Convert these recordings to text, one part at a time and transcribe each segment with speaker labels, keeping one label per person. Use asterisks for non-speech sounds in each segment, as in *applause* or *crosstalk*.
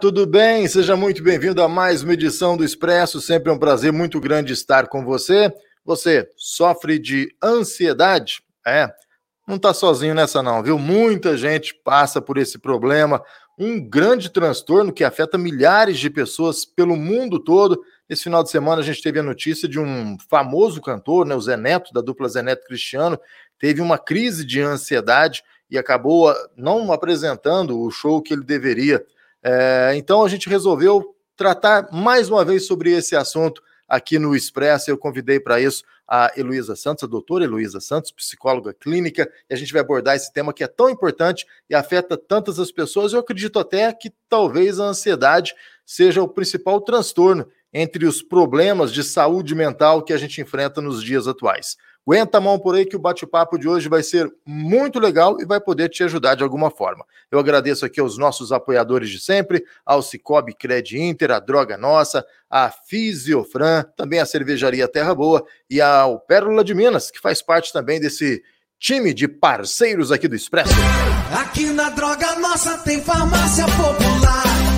Speaker 1: Tudo bem? Seja muito bem-vindo a mais uma edição do Expresso. Sempre é um prazer muito grande estar com você. Você sofre de ansiedade? É, não está sozinho nessa não, viu? Muita gente passa por esse problema, um grande transtorno que afeta milhares de pessoas pelo mundo todo. Esse final de semana a gente teve a notícia de um famoso cantor, né, o Zé Neto, da dupla Zé Neto Cristiano, teve uma crise de ansiedade e acabou não apresentando o show que ele deveria. É, então a gente resolveu tratar mais uma vez sobre esse assunto aqui no Expresso. Eu convidei para isso a Heloísa Santos, a doutora Heloísa Santos, psicóloga clínica, e a gente vai abordar esse tema que é tão importante e afeta tantas as pessoas. Eu acredito até que talvez a ansiedade seja o principal transtorno entre os problemas de saúde mental que a gente enfrenta nos dias atuais. Aguenta a mão por aí que o bate-papo de hoje vai ser muito legal e vai poder te ajudar de alguma forma. Eu agradeço aqui aos nossos apoiadores de sempre, ao Cicobi Cred Inter, a Droga Nossa, a Fisiofran, também a Cervejaria Terra Boa e ao Pérola de Minas, que faz parte também desse time de parceiros aqui do Expresso.
Speaker 2: Aqui na Droga Nossa tem farmácia popular.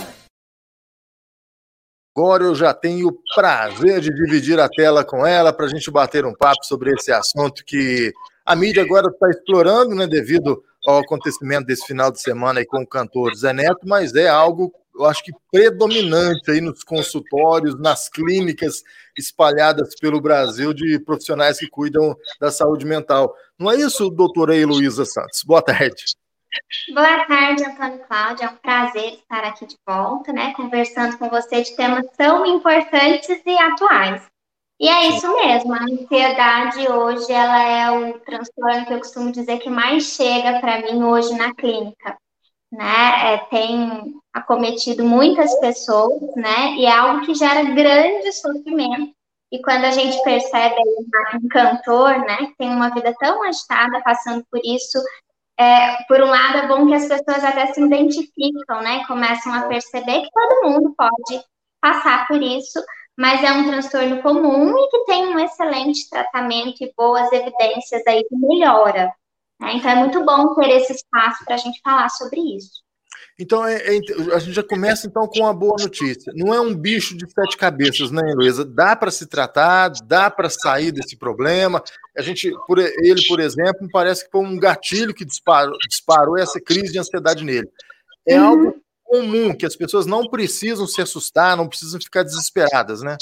Speaker 1: Agora eu já tenho o prazer de dividir a tela com ela para a gente bater um papo sobre esse assunto que a mídia agora está explorando, né, devido ao acontecimento desse final de semana aí com o cantor Zé Neto, mas é algo eu acho que predominante aí nos consultórios, nas clínicas espalhadas pelo Brasil de profissionais que cuidam da saúde mental. Não é isso, doutora Heloísa Santos? Boa tarde.
Speaker 3: Boa tarde, Antônio Cláudio. É um prazer estar aqui de volta, né, conversando com você de temas tão importantes e atuais. E é isso mesmo, a ansiedade hoje ela é o transtorno que eu costumo dizer que mais chega para mim hoje na clínica né, é, tem acometido muitas pessoas, né, e é algo que gera grande sofrimento. E quando a gente percebe um cantor, né, que tem uma vida tão agitada, passando por isso, é, por um lado é bom que as pessoas até se identificam, né, começam a perceber que todo mundo pode passar por isso, mas é um transtorno comum e que tem um excelente tratamento e boas evidências aí de melhora. Né? Então é muito bom ter esse espaço para a gente falar sobre isso.
Speaker 1: Então, é, é, a gente já começa então com uma boa notícia. Não é um bicho de sete cabeças, né, Heloísa? Dá para se tratar, dá para sair desse problema. A gente, por ele, por exemplo, parece que foi um gatilho que disparou, disparou essa crise de ansiedade nele. É uhum. algo comum que as pessoas não precisam se assustar, não precisam ficar desesperadas, né?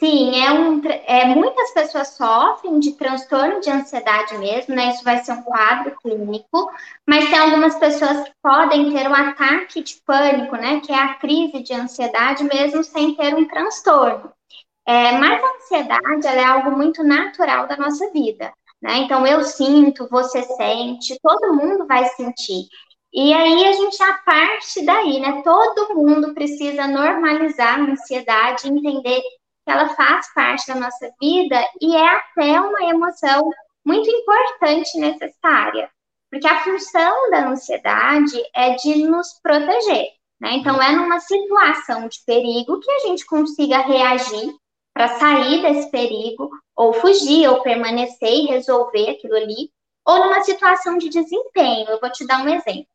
Speaker 3: Sim, é um, é, muitas pessoas sofrem de transtorno de ansiedade mesmo, né? Isso vai ser um quadro clínico, mas tem algumas pessoas que podem ter um ataque de pânico, né? Que é a crise de ansiedade mesmo sem ter um transtorno. É, mas a ansiedade é algo muito natural da nossa vida, né? Então eu sinto, você sente, todo mundo vai sentir. E aí a gente já parte daí, né? Todo mundo precisa normalizar a ansiedade, entender ela faz parte da nossa vida e é até uma emoção muito importante e necessária, porque a função da ansiedade é de nos proteger, né? Então é numa situação de perigo que a gente consiga reagir para sair desse perigo, ou fugir, ou permanecer e resolver aquilo ali, ou numa situação de desempenho. Eu vou te dar um exemplo.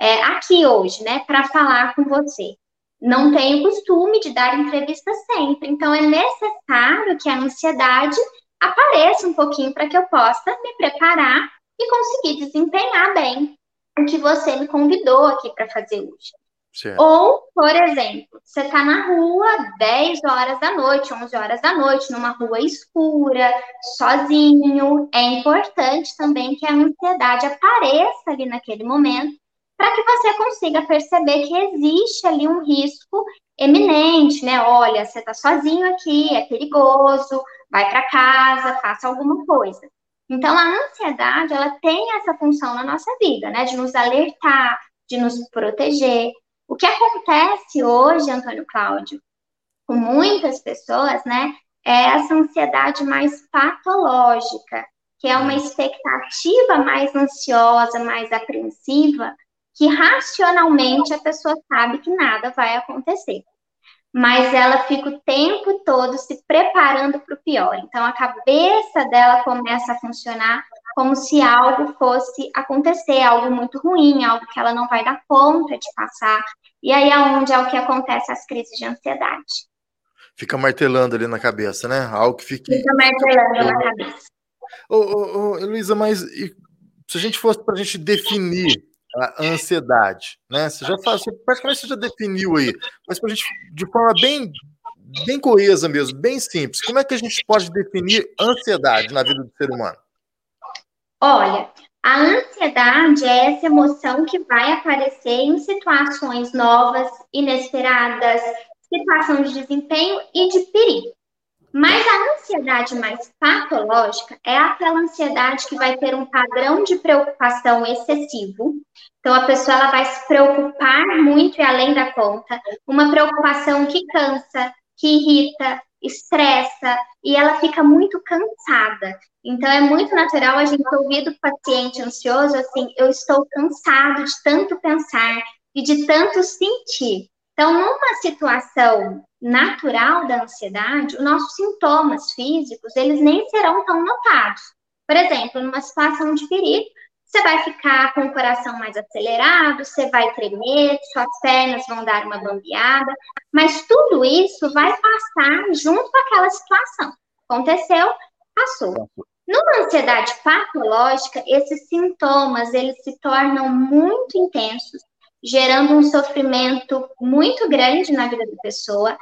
Speaker 3: É, aqui hoje, né, para falar com você não tenho costume de dar entrevista sempre. Então, é necessário que a ansiedade apareça um pouquinho para que eu possa me preparar e conseguir desempenhar bem o que você me convidou aqui para fazer hoje. Certo. Ou, por exemplo, você está na rua 10 horas da noite, 11 horas da noite, numa rua escura, sozinho. É importante também que a ansiedade apareça ali naquele momento para que você consiga perceber que existe ali um risco eminente, né? Olha, você está sozinho aqui, é perigoso, vai para casa, faça alguma coisa. Então, a ansiedade, ela tem essa função na nossa vida, né? De nos alertar, de nos proteger. O que acontece hoje, Antônio Cláudio, com muitas pessoas, né, é essa ansiedade mais patológica, que é uma expectativa mais ansiosa, mais apreensiva, que racionalmente a pessoa sabe que nada vai acontecer. Mas ela fica o tempo todo se preparando para o pior. Então a cabeça dela começa a funcionar como se algo fosse acontecer, algo muito ruim, algo que ela não vai dar conta de passar. E aí é onde é o que acontece as crises de ansiedade.
Speaker 1: Fica martelando ali na cabeça, né? Algo que fique.
Speaker 3: Fica martelando na cabeça.
Speaker 1: Ô, ô, ô Luísa, mas se a gente fosse para a gente definir a ansiedade, né? Você já faz, praticamente você já definiu aí, mas para a gente, de forma bem, bem coesa mesmo, bem simples, como é que a gente pode definir ansiedade na vida do ser humano?
Speaker 3: Olha, a ansiedade é essa emoção que vai aparecer em situações novas, inesperadas, situação de desempenho e de perigo. Mas a ansiedade mais patológica é aquela ansiedade que vai ter um padrão de preocupação excessivo. Então, a pessoa ela vai se preocupar muito e além da conta, uma preocupação que cansa, que irrita, estressa e ela fica muito cansada. Então, é muito natural a gente ouvir do paciente ansioso assim: eu estou cansado de tanto pensar e de tanto sentir. Então, numa situação natural da ansiedade, os nossos sintomas físicos, eles nem serão tão notados. Por exemplo, numa situação de perigo, você vai ficar com o coração mais acelerado, você vai tremer, suas pernas vão dar uma bambeada, mas tudo isso vai passar junto com aquela situação. Aconteceu, passou. Numa ansiedade patológica, esses sintomas, eles se tornam muito intensos, gerando um sofrimento muito grande na vida da pessoa,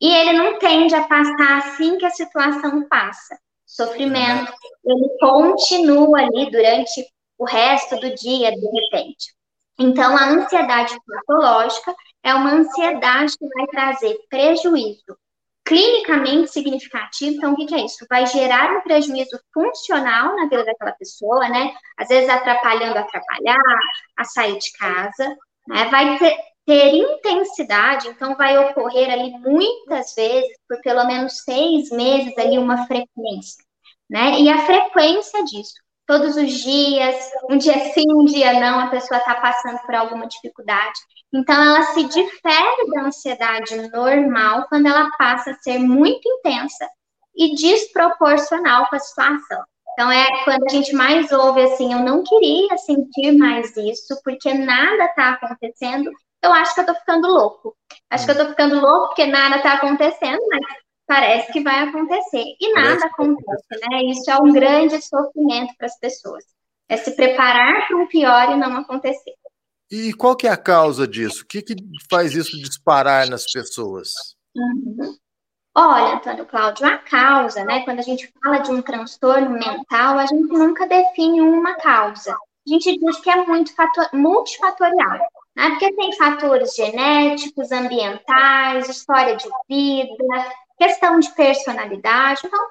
Speaker 3: e ele não tende a passar assim que a situação passa. Sofrimento, ele continua ali durante o resto do dia, de repente. Então, a ansiedade patológica é uma ansiedade que vai trazer prejuízo clinicamente significativo. Então, o que, é isso? Vai gerar um prejuízo funcional na vida daquela pessoa, né? Às vezes atrapalhando a trabalhar, a sair de casa, né? Vai ter, ter intensidade, então vai ocorrer ali muitas vezes, por pelo menos seis meses ali, uma frequência, né? E a frequência disso, todos os dias, um dia sim, um dia não, a pessoa está passando por alguma dificuldade. Então, ela se difere da ansiedade normal quando ela passa a ser muito intensa e desproporcional com a situação. Então, é quando a gente mais ouve assim: eu não queria sentir mais isso, porque nada está acontecendo, eu acho que eu tô ficando louco. Acho que eu tô ficando louco porque nada tá acontecendo, mas parece que vai acontecer. E nada acontece, né? Isso é um grande sofrimento para as pessoas. É se preparar para um pior e não acontecer.
Speaker 1: E qual que é a causa disso? O que, que faz isso disparar nas pessoas?
Speaker 3: Uhum. Olha, Antônio Cláudio, a causa, né? Quando a gente fala de um transtorno mental, a gente nunca define uma causa. A gente diz que é muito fator, multifatorial né? Porque tem fatores genéticos, ambientais, história de vida, questão de personalidade. Então,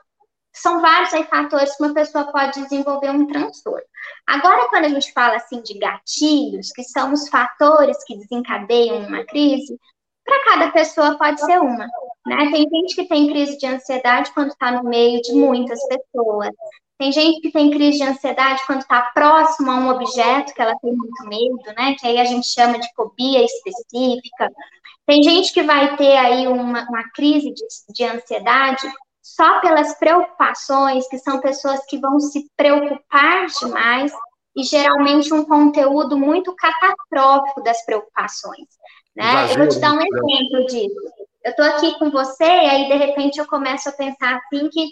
Speaker 3: são vários aí fatores que uma pessoa pode desenvolver um transtorno. Agora, quando a gente fala assim de gatilhos, que são os fatores que desencadeiam uma crise, para cada pessoa pode ser uma. Né? Tem gente que tem crise de ansiedade quando está no meio de muitas pessoas. Tem gente que tem crise de ansiedade quando está próximo a um objeto que ela tem muito medo, né? Que aí a gente chama de fobia específica. Tem gente que vai ter aí uma, uma crise de, de ansiedade só pelas preocupações, que são pessoas que vão se preocupar demais e geralmente um conteúdo muito catastrófico das preocupações. Né? Eu vou te dar um né? exemplo disso. Eu estou aqui com você e aí de repente eu começo a pensar assim que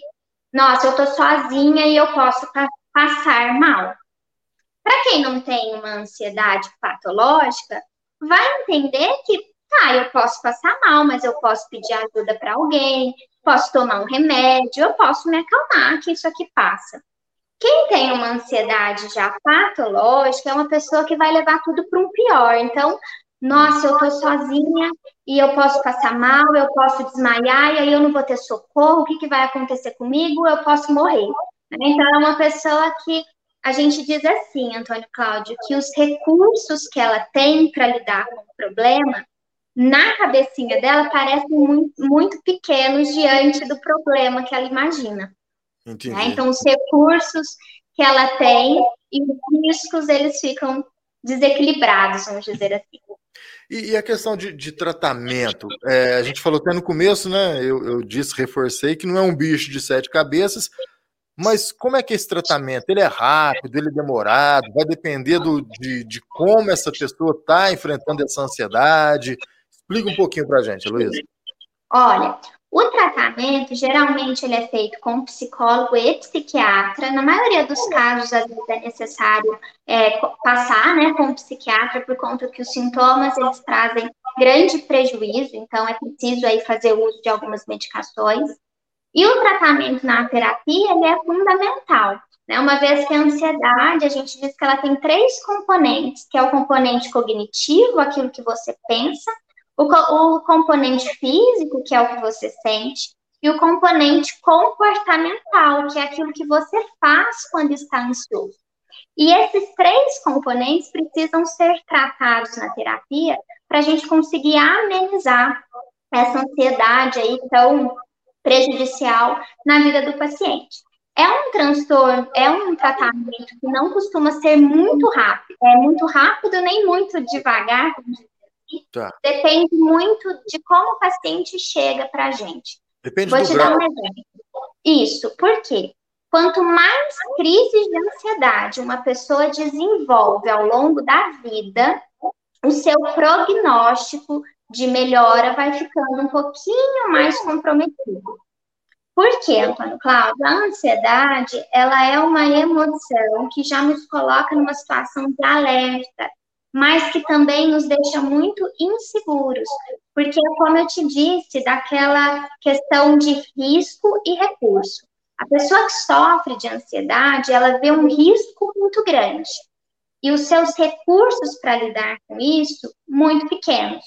Speaker 3: nossa, eu tô sozinha e eu posso passar mal. Para quem não tem uma ansiedade patológica, vai entender que, tá, eu posso passar mal, mas eu posso pedir ajuda para alguém, posso tomar um remédio, eu posso me acalmar, que isso aqui passa. Quem tem uma ansiedade já patológica é uma pessoa que vai levar tudo para um pior. Então, nossa, eu tô sozinha e eu posso passar mal, eu posso desmaiar e aí eu não vou ter socorro, o que, que vai acontecer comigo? Eu posso morrer. Então, é uma pessoa que a gente diz assim, Antônio Cláudio, que os recursos que ela tem para lidar com o problema na cabecinha dela parecem muito, muito pequenos diante do problema que ela imagina. Né? Então, os recursos que ela tem e os riscos, eles ficam desequilibrados, vamos dizer assim.
Speaker 1: E, e a questão de, de tratamento? É, a gente falou até no começo, né? Eu, eu disse, reforcei, que não é um bicho de sete cabeças, mas como é que é esse tratamento? Ele é rápido, ele é demorado, vai depender do, de, de como essa pessoa está enfrentando essa ansiedade. Explica um pouquinho para a gente, Luísa.
Speaker 3: Olha, o tratamento, geralmente, ele é feito com psicólogo e psiquiatra. Na maioria dos casos, às vezes, é necessário é, passar né, com o psiquiatra, por conta que os sintomas, eles trazem grande prejuízo. Então, é preciso aí fazer uso de algumas medicações. E o tratamento na terapia, ele é fundamental. Né? Uma vez que a ansiedade, a gente diz que ela tem três componentes, que é o componente cognitivo, aquilo que você pensa, o, o componente físico, que é o que você sente, e o componente comportamental, que é aquilo que você faz quando está ansioso. E esses três componentes precisam ser tratados na terapia para a gente conseguir amenizar essa ansiedade aí tão prejudicial na vida do paciente. É um transtorno, é um tratamento que não costuma ser muito rápido, é muito rápido nem muito devagar, Tá. Depende muito de como o paciente chega para a gente.
Speaker 1: Depende Vou do te grau. dar um
Speaker 3: exemplo. Isso, por quê? Quanto mais crises de ansiedade uma pessoa desenvolve ao longo da vida, o seu prognóstico de melhora vai ficando um pouquinho mais comprometido. Por quê, Antônio Cláudio? A ansiedade, ela é uma emoção que já nos coloca numa situação de alerta, mas que também nos deixa muito inseguros, porque, como eu te disse, daquela questão de risco e recurso. A pessoa que sofre de ansiedade, ela vê um risco muito grande e os seus recursos para lidar com isso muito pequenos.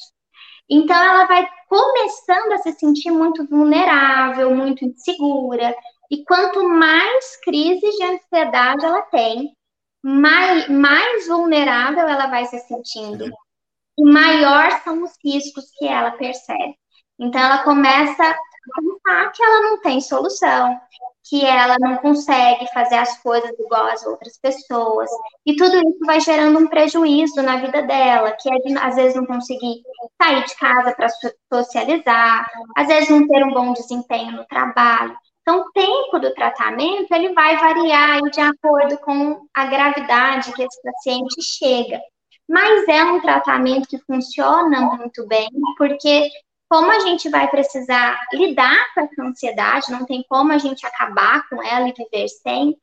Speaker 3: Então, ela vai começando a se sentir muito vulnerável, muito insegura, e quanto mais crises de ansiedade ela tem, mais, mais vulnerável ela vai se sentindo e maior são os riscos que ela percebe. Então, ela começa a pensar que ela não tem solução, que ela não consegue fazer as coisas igual as outras pessoas. E tudo isso vai gerando um prejuízo na vida dela, que é de, às vezes, não conseguir sair de casa para socializar, às vezes não ter um bom desempenho no trabalho. Então, o tempo do tratamento ele vai variar de acordo com a gravidade que esse paciente chega. Mas é um tratamento que funciona muito bem, porque como a gente vai precisar lidar com essa ansiedade, não tem como a gente acabar com ela e viver sem,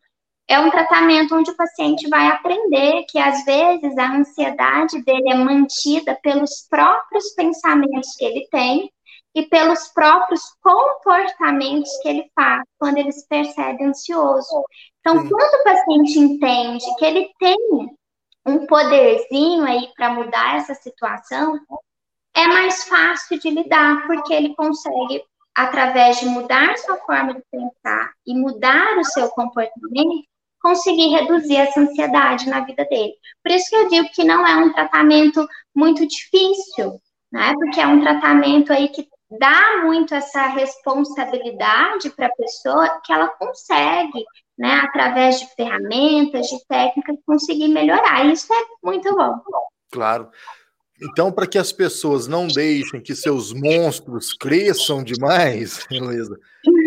Speaker 3: é um tratamento onde o paciente vai aprender que às vezes a ansiedade dele é mantida pelos próprios pensamentos que ele tem e pelos próprios comportamentos que ele faz quando ele se percebe ansioso. Então, Sim. quando o paciente entende que ele tem um poderzinho aí para mudar essa situação, é mais fácil de lidar, porque ele consegue, através de mudar sua forma de pensar e mudar o seu comportamento, conseguir reduzir essa ansiedade na vida dele. Por isso que eu digo que não é um tratamento muito difícil, né? Porque é um tratamento aí que dá muito essa responsabilidade para a pessoa que ela consegue, né, através de ferramentas, de técnicas, conseguir melhorar. Isso é muito bom.
Speaker 1: Claro. Então, para que as pessoas não deixem que seus monstros cresçam demais, *laughs* Heloísa,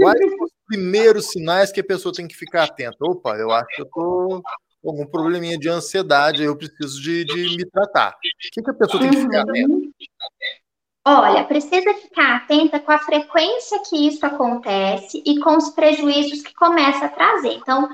Speaker 1: quais os primeiros sinais que a pessoa tem que ficar atenta? Opa, eu acho que eu estou com algum probleminha de ansiedade, eu preciso de, de me tratar. O que, que a pessoa tem que ficar atenta?
Speaker 3: Olha, precisa ficar atenta com a frequência que isso acontece e com os prejuízos que começa a trazer. Então,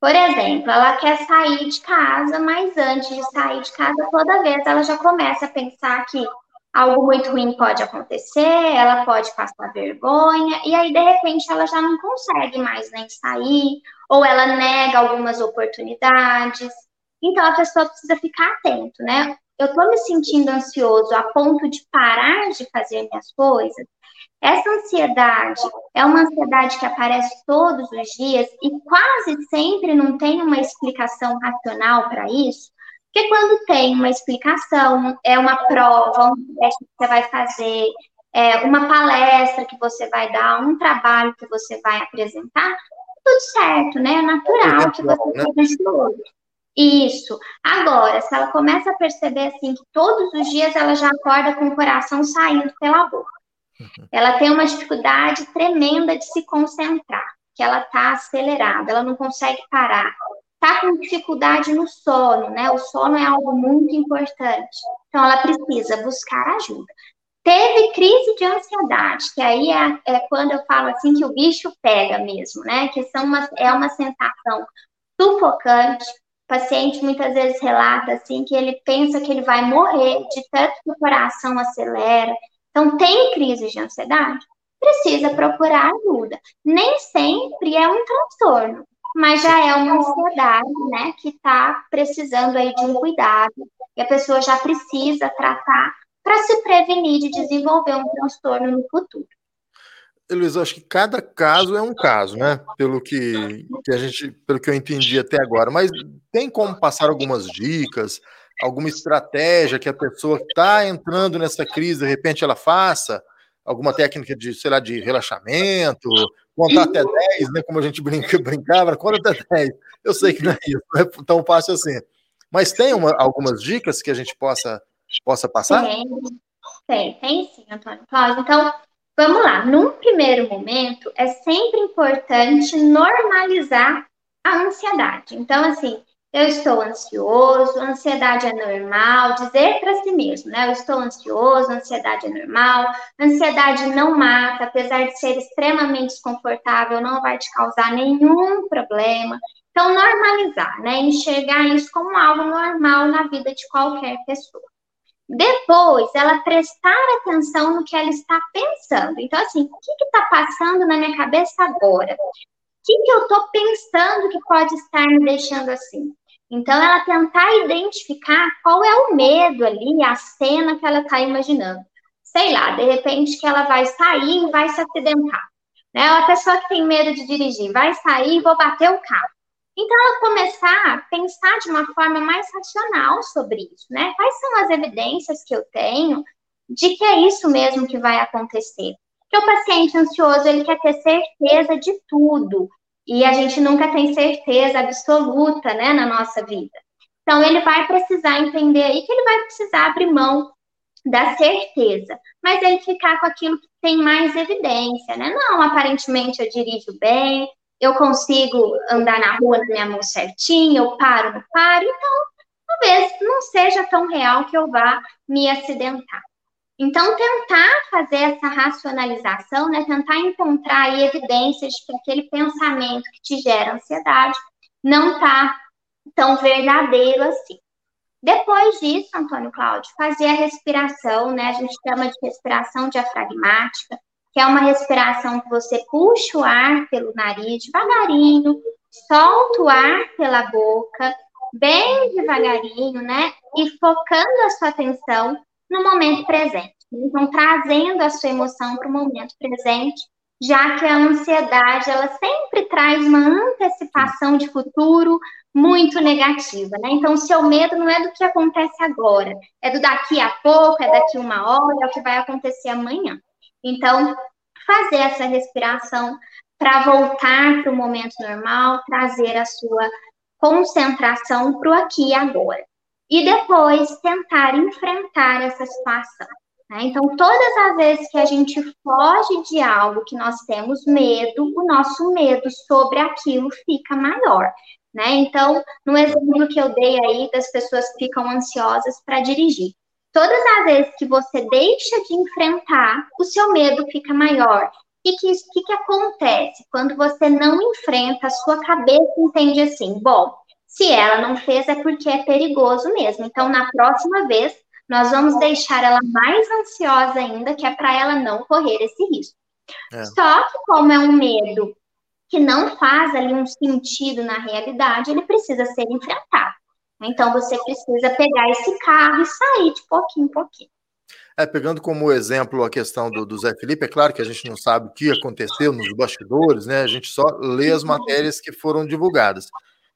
Speaker 3: por exemplo, ela quer sair de casa, mas antes de sair de casa, toda vez ela já começa a pensar que algo muito ruim pode acontecer, ela pode passar vergonha, e aí de repente ela já não consegue mais nem sair, ou ela nega algumas oportunidades. Então a pessoa precisa ficar atento, né? Eu estou me sentindo ansioso a ponto de parar de fazer minhas coisas, essa ansiedade é uma ansiedade que aparece todos os dias e quase sempre não tem uma explicação racional para isso, Porque quando tem uma explicação, é uma prova, um teste que você vai fazer, é uma palestra que você vai dar, um trabalho que você vai apresentar, tudo certo, né? É natural que você né? seja Isso. Agora, se ela começa a perceber assim que todos os dias ela já acorda com o coração saindo pela boca, uhum. ela tem uma dificuldade tremenda de se concentrar, que ela está acelerada, ela não consegue parar, está com dificuldade no sono, né? O sono é algo muito importante. Então, ela precisa buscar ajuda. Teve crise de ansiedade, que aí é, é, quando eu falo assim que o bicho pega mesmo, né? Que são uma, é uma sensação sufocante. O paciente muitas vezes relata assim que ele pensa que ele vai morrer de tanto que o coração acelera. Então, tem crise de ansiedade? Precisa procurar ajuda. Nem sempre é um transtorno, mas já é uma ansiedade, né, que está precisando aí de um cuidado, e a pessoa já precisa tratar para se prevenir de desenvolver um transtorno no futuro.
Speaker 1: Luiz, acho que cada caso é um caso, né? Pelo que, que a gente, pelo que eu entendi até agora. Mas tem como passar algumas dicas, alguma estratégia que a pessoa está entrando nessa crise, de repente ela faça? Alguma técnica de, sei lá, de relaxamento, contar até 10, né? Como a gente brinca, *laughs* brincava, conta até 10. Eu sei que não é isso, não é tão fácil assim. Mas tem uma, algumas dicas que a gente possa possa passar?
Speaker 3: Tem, tem, tem sim, Antônio Cláudio. Então, vamos lá. Num primeiro momento, é sempre importante normalizar a ansiedade. Então, assim, eu estou ansioso, ansiedade é normal, dizer para si mesmo, né? Eu estou ansioso, ansiedade é normal, ansiedade não mata, apesar de ser extremamente desconfortável, não vai te causar nenhum problema. Então, normalizar, né? Enxergar isso como algo normal na vida de qualquer pessoa. Depois, ela prestar atenção no que ela está pensando. Então, assim, o que está passando na minha cabeça agora? O que, que eu estou pensando que pode estar me deixando assim? Então, ela tentar identificar qual é o medo ali, a cena que ela está imaginando. Sei lá, de repente que ela vai sair e vai se acidentar. Né? A pessoa que tem medo de dirigir vai sair e vou bater o carro. Então, ela começar a pensar de uma forma mais racional sobre isso, né? Quais são as evidências que eu tenho de que é isso mesmo que vai acontecer? Porque o paciente ansioso, ele quer ter certeza de tudo, e a gente nunca tem certeza absoluta, né, na nossa vida. Então, ele vai precisar entender aí que ele vai precisar abrir mão da certeza, mas ele ficar com aquilo que tem mais evidência, né? Não, aparentemente eu dirijo bem, eu consigo andar na rua na minha mão certinho, eu paro, não paro, então talvez não seja tão real que eu vá me acidentar. Então, tentar fazer essa racionalização, né, tentar encontrar aí evidências de que aquele pensamento que te gera ansiedade não está tão verdadeiro assim. Depois disso, Antônio Cláudio, fazer a respiração, né, a gente chama de respiração diafragmática, que é uma respiração que você puxa o ar pelo nariz devagarinho, solta o ar pela boca, bem devagarinho, né? E focando a sua atenção no momento presente. Então, trazendo a sua emoção para o momento presente, já que a ansiedade, ela sempre traz uma antecipação de futuro muito negativa, né? Então, o seu medo não é do que acontece agora, é do daqui a pouco, é daqui uma hora, é o que vai acontecer amanhã. Então, fazer essa respiração para voltar para o momento normal, trazer a sua concentração para o aqui e agora. E depois tentar enfrentar essa situação. Né? Então, todas as vezes que a gente foge de algo que nós temos medo, o nosso medo sobre aquilo fica maior. Né? Então, no exemplo que eu dei aí das pessoas que ficam ansiosas para dirigir, Todas as vezes que você deixa de enfrentar, o seu medo fica maior. O que, que, que acontece? Quando você não enfrenta, a sua cabeça entende assim: bom, se ela não fez é porque é perigoso mesmo. Então, na próxima vez, nós vamos deixar ela mais ansiosa ainda, que é para ela não correr esse risco. É. Só que, como é um medo que não faz ali um sentido na realidade, ele precisa ser enfrentado. Então você precisa pegar esse carro e sair de pouquinho em pouquinho.
Speaker 1: É, pegando como exemplo a questão do, do, Zé Felipe, é claro que a gente não sabe o que aconteceu nos bastidores, né? A gente só lê as matérias que foram divulgadas.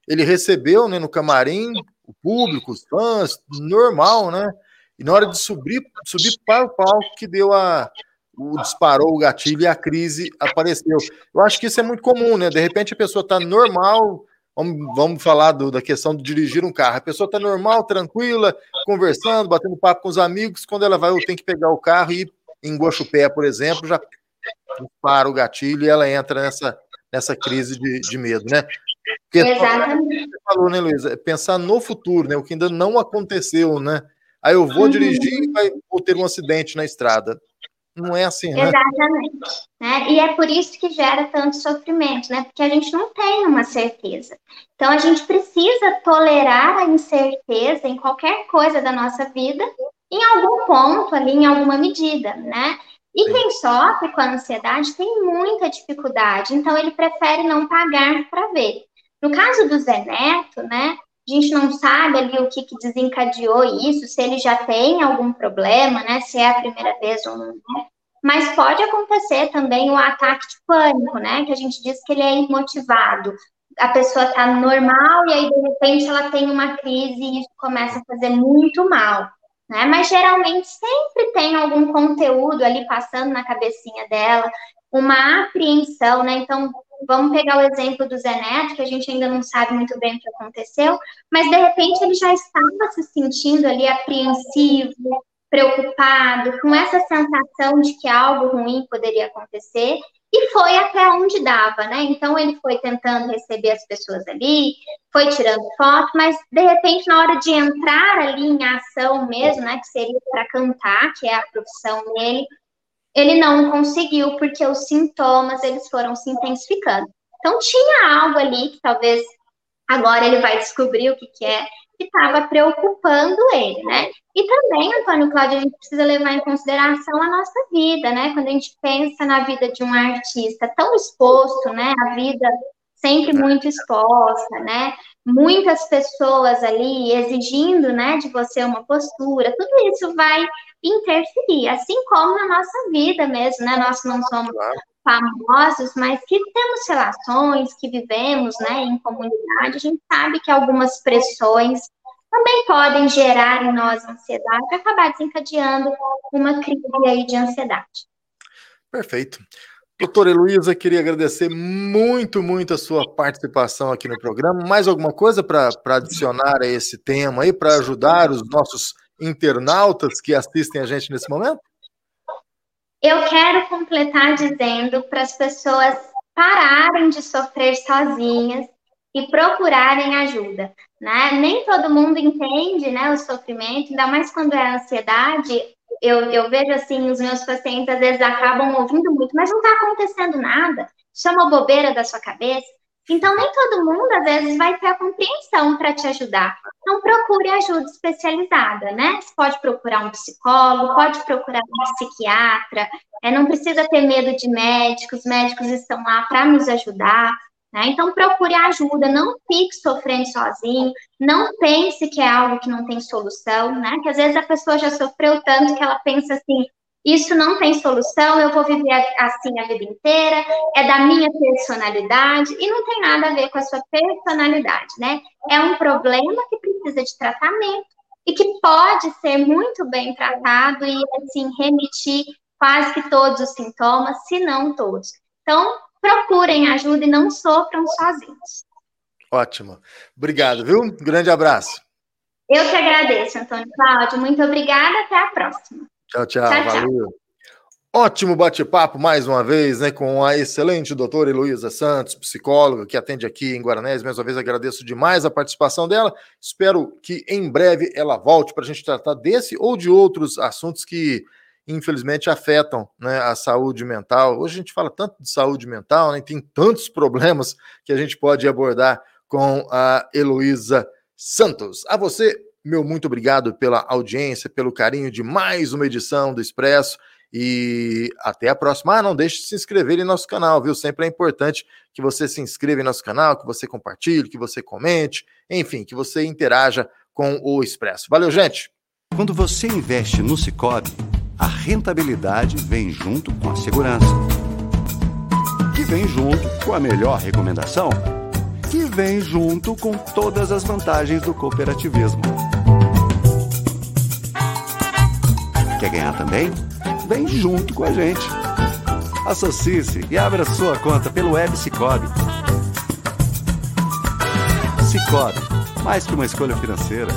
Speaker 1: Ele recebeu né, no camarim o público, os fãs, normal, né? E na hora de subir, subir para o palco que deu a, o disparou o gatilho e a crise apareceu. Eu acho que isso é muito comum, né? De repente a pessoa está normal, vamos, vamos falar do, da questão de dirigir um carro. A pessoa está normal, tranquila, conversando, batendo papo com os amigos. Quando ela vai, eu tenho que pegar o carro e engoxa o pé, por exemplo, já para o gatilho e ela entra nessa, nessa crise de, de medo, né? Porque, Exatamente. Você falou, né, Luísa? É pensar no futuro, né? O que ainda não aconteceu, né? Aí eu vou uhum. dirigir e vai, vou ter um acidente na estrada. Não é assim, né?
Speaker 3: Exatamente. Né? E é por isso que gera tanto sofrimento, né? Porque a gente não tem uma certeza. Então a gente precisa tolerar a incerteza em qualquer coisa da nossa vida, em algum ponto ali, em alguma medida, né? E quem sofre com a ansiedade tem muita dificuldade, então ele prefere não pagar para ver. No caso do Zé Neto, né? Gente não sabe ali o que, que desencadeou isso, se ele já tem algum problema, né? Se é a primeira vez ou não. Mas pode acontecer também o ataque de pânico, né? Que a gente diz que ele é imotivado. A pessoa está normal e aí, de repente, ela tem uma crise e isso começa a fazer muito mal. Né? Mas geralmente sempre tem algum conteúdo ali passando na cabecinha dela, uma apreensão, né? Então, vamos pegar o exemplo do Zé Neto, que a gente ainda não sabe muito bem o que aconteceu, mas de repente ele já estava se sentindo ali apreensivo, preocupado, com essa sensação de que algo ruim poderia acontecer, e foi até onde dava, né? Então ele foi tentando receber as pessoas ali, foi tirando foto, mas de repente na hora de entrar ali em ação mesmo, né, que seria para cantar, que é a profissão dele, ele não conseguiu porque os sintomas eles foram se intensificando. Então tinha algo ali que talvez agora ele vai descobrir o que, que é que estava preocupando ele, né? E também, Antônio Cláudio, a gente precisa levar em consideração a nossa vida, né? Quando a gente pensa na vida de um artista tão exposto, né? A vida sempre muito exposta, né? Muitas pessoas ali exigindo, né, de você uma postura, tudo isso vai interferir, assim como na nossa vida mesmo, né? Nós não somos famosos, mas que temos relações, que vivemos, né, em comunidade, a gente sabe que algumas pressões também podem gerar em nós ansiedade e acabar desencadeando uma crise aí de ansiedade.
Speaker 1: Perfeito. Doutora Heloísa, queria agradecer muito, muito a sua participação aqui no programa. Mais alguma coisa para adicionar a esse tema aí, para ajudar os nossos internautas que assistem a gente nesse momento?
Speaker 3: Eu quero completar dizendo para as pessoas pararem de sofrer sozinhas e procurarem ajuda, né? Nem todo mundo entende, né, o sofrimento, ainda mais quando é ansiedade eu, eu vejo assim, os meus pacientes às vezes acabam ouvindo muito, mas não está acontecendo nada, uma bobeira da sua cabeça. Então, nem todo mundo, às vezes, vai ter a compreensão para te ajudar. Então, procure ajuda especializada, né? Você pode procurar um psicólogo, pode procurar um psiquiatra, é, não precisa ter medo de médicos, os médicos estão lá para nos ajudar. Né? Então, procure ajuda, não fique sofrendo sozinho, não pense que é algo que não tem solução, né? Que às vezes a pessoa já sofreu tanto que ela pensa assim: isso não tem solução, eu vou viver assim a vida inteira, é da minha personalidade, e não tem nada a ver com a sua personalidade, né? É um problema que precisa de tratamento e que pode ser muito bem tratado e, assim, remitir quase que todos os sintomas, se não todos. Então, procurem ajuda e não sofram sozinhos.
Speaker 1: Ótimo. Obrigado, viu? Um grande abraço.
Speaker 3: Eu que agradeço, Antônio Cláudio. Muito obrigada. Até a próxima.
Speaker 1: Tchau, tchau. tchau valeu. Tchau. Ótimo bate-papo mais uma vez, né, com a excelente doutora Heloísa Santos, psicóloga que atende aqui em Guaranés. Mais uma vez agradeço demais a participação dela. Espero que em breve ela volte para a gente tratar desse ou de outros assuntos que infelizmente afetam né, a saúde mental. Hoje a gente fala tanto de saúde mental, né, tem tantos *laughs* problemas que a gente pode abordar com a Heloísa Santos. A você, meu muito obrigado pela audiência, pelo carinho de mais uma edição do Expresso. E até a próxima. Ah, não deixe de se inscrever em nosso canal, viu? Sempre é importante que você se inscreva em nosso canal, que você compartilhe, que você comente, enfim, que você interaja com o Expresso. Valeu, gente!
Speaker 4: Quando você investe no Cicobi, a rentabilidade vem junto com a segurança, que vem junto com a melhor recomendação, que vem junto com todas as vantagens do cooperativismo. Quer ganhar também? Vem junto com a gente. Associe-se e abra sua conta pelo Web Cicobi. Cicobi, mais que uma escolha financeira,